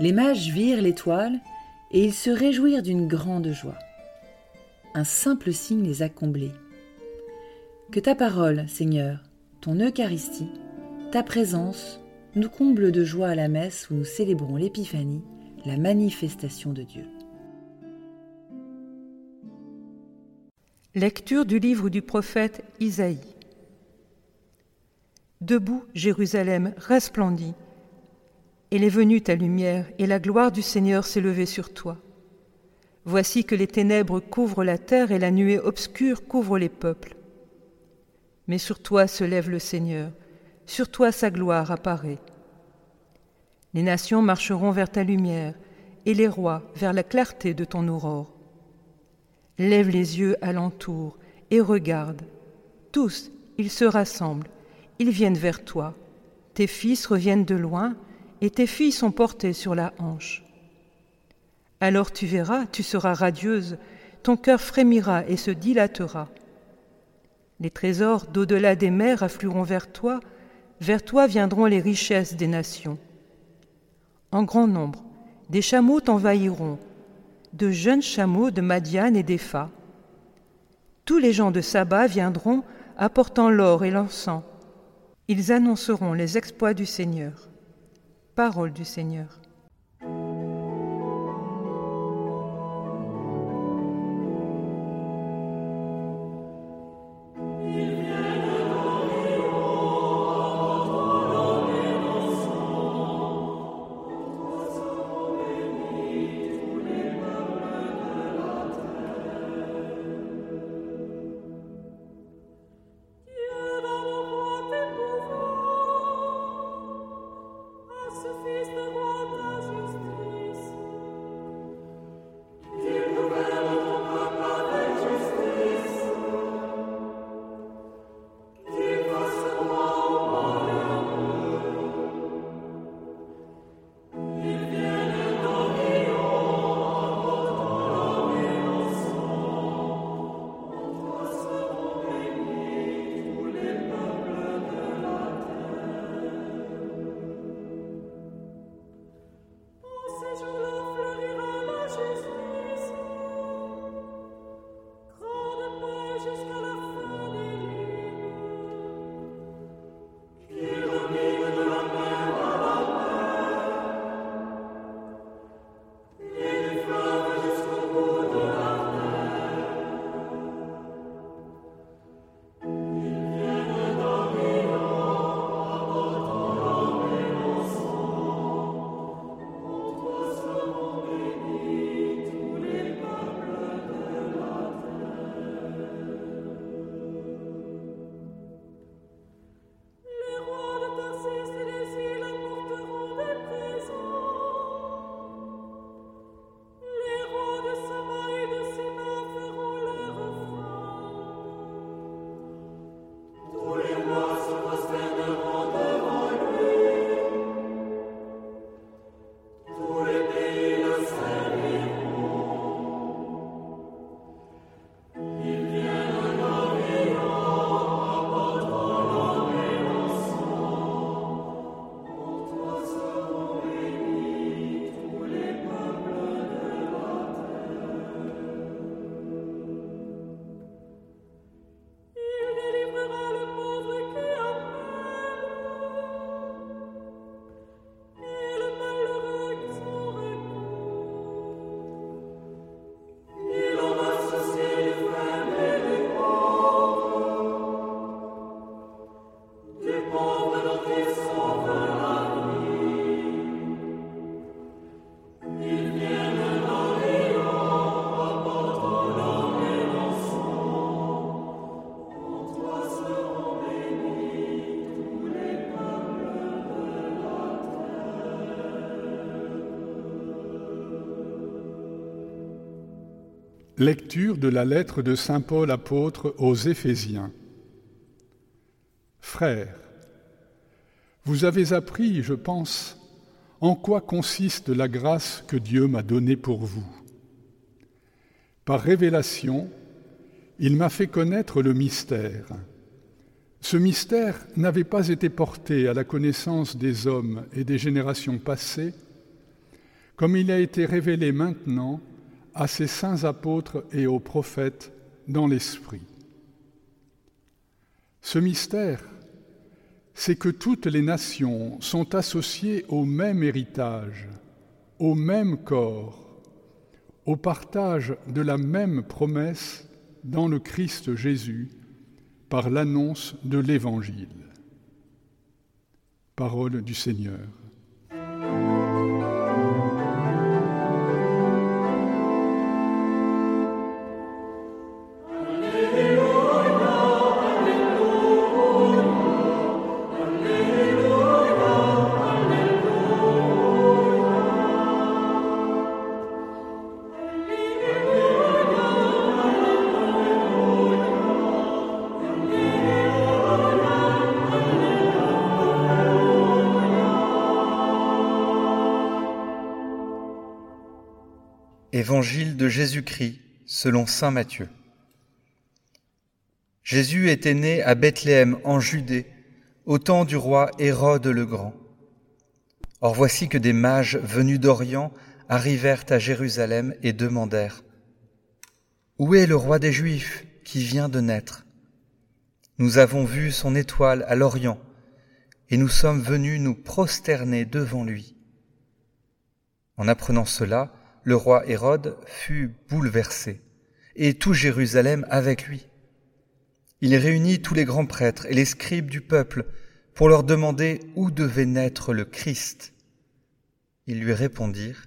Les mages virent l'étoile et ils se réjouirent d'une grande joie. Un simple signe les a comblés. Que ta parole, Seigneur, ton Eucharistie, ta présence, nous comble de joie à la messe où nous célébrons l'Épiphanie, la manifestation de Dieu. Lecture du livre du prophète Isaïe. Debout, Jérusalem resplendit. Elle est venue ta lumière, et la gloire du Seigneur s'est levée sur toi. Voici que les ténèbres couvrent la terre et la nuée obscure couvre les peuples. Mais sur toi se lève le Seigneur, sur toi sa gloire apparaît. Les nations marcheront vers ta lumière, et les rois vers la clarté de ton aurore. Lève les yeux alentour et regarde. Tous, ils se rassemblent, ils viennent vers toi. Tes fils reviennent de loin, et tes filles sont portées sur la hanche. Alors tu verras, tu seras radieuse, ton cœur frémira et se dilatera. Les trésors d'au-delà des mers afflueront vers toi, vers toi viendront les richesses des nations. En grand nombre, des chameaux t'envahiront, de jeunes chameaux de Madiane et d'Epha. Tous les gens de Saba viendront apportant l'or et l'encens. Ils annonceront les exploits du Seigneur. Parole du Seigneur. Lecture de la lettre de Saint Paul apôtre aux Éphésiens. Frères, vous avez appris, je pense, en quoi consiste la grâce que Dieu m'a donnée pour vous. Par révélation, il m'a fait connaître le mystère. Ce mystère n'avait pas été porté à la connaissance des hommes et des générations passées, comme il a été révélé maintenant à ses saints apôtres et aux prophètes dans l'Esprit. Ce mystère, c'est que toutes les nations sont associées au même héritage, au même corps, au partage de la même promesse dans le Christ Jésus par l'annonce de l'Évangile. Parole du Seigneur. Évangile de Jésus-Christ selon Saint Matthieu. Jésus était né à Bethléem en Judée au temps du roi Hérode le Grand. Or voici que des mages venus d'Orient arrivèrent à Jérusalem et demandèrent Où est le roi des Juifs qui vient de naître? Nous avons vu son étoile à l'Orient et nous sommes venus nous prosterner devant lui. En apprenant cela, le roi Hérode fut bouleversé, et tout Jérusalem avec lui. Il réunit tous les grands prêtres et les scribes du peuple pour leur demander où devait naître le Christ. Ils lui répondirent,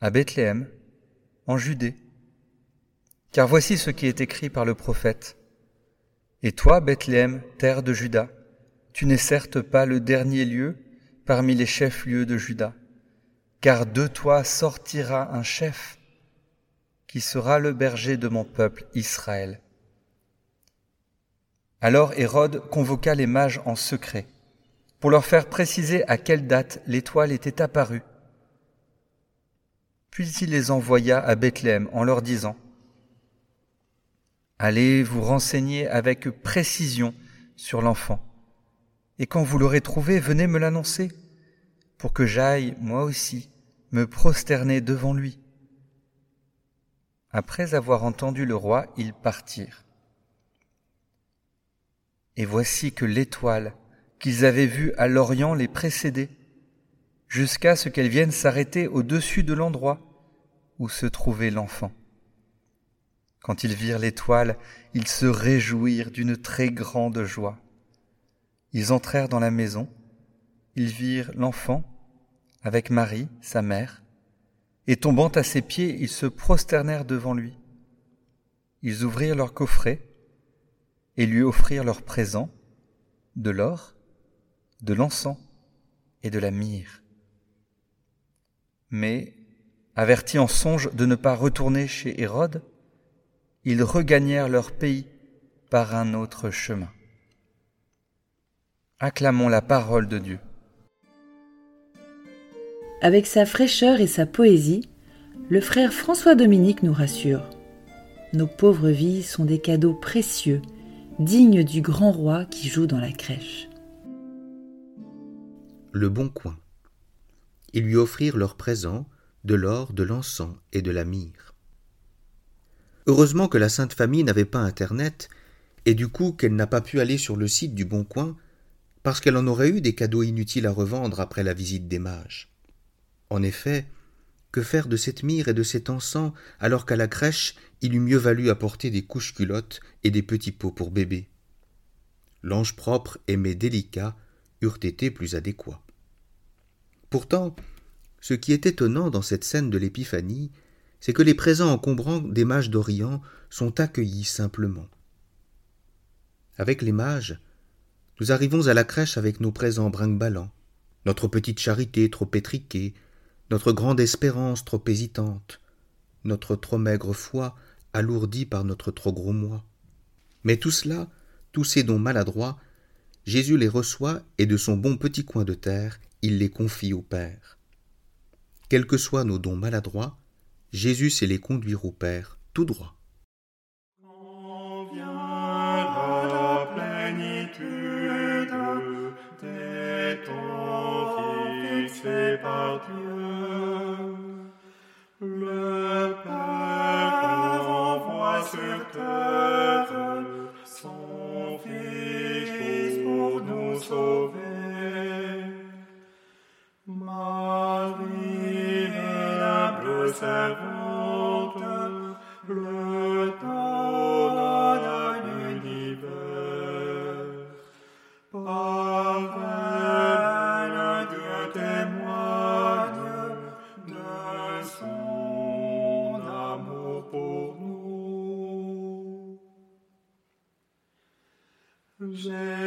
à Bethléem, en Judée. Car voici ce qui est écrit par le prophète. Et toi, Bethléem, terre de Juda, tu n'es certes pas le dernier lieu parmi les chefs-lieux de Juda car de toi sortira un chef qui sera le berger de mon peuple Israël. Alors Hérode convoqua les mages en secret pour leur faire préciser à quelle date l'étoile était apparue. Puis il les envoya à Bethléem en leur disant Allez vous renseigner avec précision sur l'enfant, et quand vous l'aurez trouvé, venez me l'annoncer pour que j'aille, moi aussi, me prosterner devant lui. Après avoir entendu le roi, ils partirent. Et voici que l'étoile qu'ils avaient vue à l'Orient les précédait, jusqu'à ce qu'elle vienne s'arrêter au-dessus de l'endroit où se trouvait l'enfant. Quand ils virent l'étoile, ils se réjouirent d'une très grande joie. Ils entrèrent dans la maison, ils virent l'enfant avec Marie, sa mère, et tombant à ses pieds, ils se prosternèrent devant lui. Ils ouvrirent leur coffret et lui offrirent leurs présents, de l'or, de l'encens et de la myrrhe. Mais, avertis en songe de ne pas retourner chez Hérode, ils regagnèrent leur pays par un autre chemin. Acclamons la parole de Dieu. Avec sa fraîcheur et sa poésie, le frère François Dominique nous rassure. Nos pauvres vies sont des cadeaux précieux, dignes du grand roi qui joue dans la crèche. Le bon coin. Ils lui offrirent leurs présents, de l'or, de l'encens et de la myrrhe. Heureusement que la Sainte Famille n'avait pas Internet, et du coup qu'elle n'a pas pu aller sur le site du Bon Coin, parce qu'elle en aurait eu des cadeaux inutiles à revendre après la visite des mages. En effet, que faire de cette myrrhe et de cet encens alors qu'à la crèche il eût mieux valu apporter des couches culottes et des petits pots pour bébé? L'ange propre et mes délicats eurent été plus adéquats. Pourtant, ce qui est étonnant dans cette scène de l'Épiphanie, c'est que les présents encombrants des mages d'Orient sont accueillis simplement. Avec les mages, nous arrivons à la crèche avec nos présents brinque notre petite charité trop étriquée, notre grande espérance trop hésitante, notre trop maigre foi alourdie par notre trop gros moi. Mais tout cela, tous ces dons maladroits, Jésus les reçoit et de son bon petit coin de terre, il les confie au Père. Quels que soient nos dons maladroits, Jésus sait les conduire au Père tout droit. fixé par Dieu. Le Père envoie sur terre son Fils pour nous sauver. Marie, humble servante,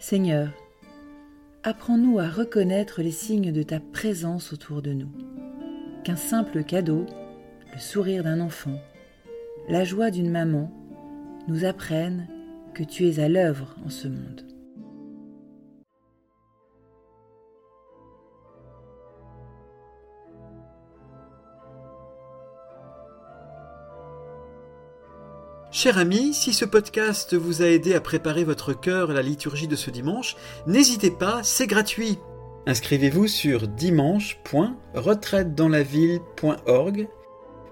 Seigneur, apprends-nous à reconnaître les signes de ta présence autour de nous. Qu'un simple cadeau, le sourire d'un enfant, la joie d'une maman, nous apprennent que tu es à l'œuvre en ce monde. Cher ami, si ce podcast vous a aidé à préparer votre cœur à la liturgie de ce dimanche, n'hésitez pas, c'est gratuit. Inscrivez-vous sur dimanche.retraitedanslaville.org.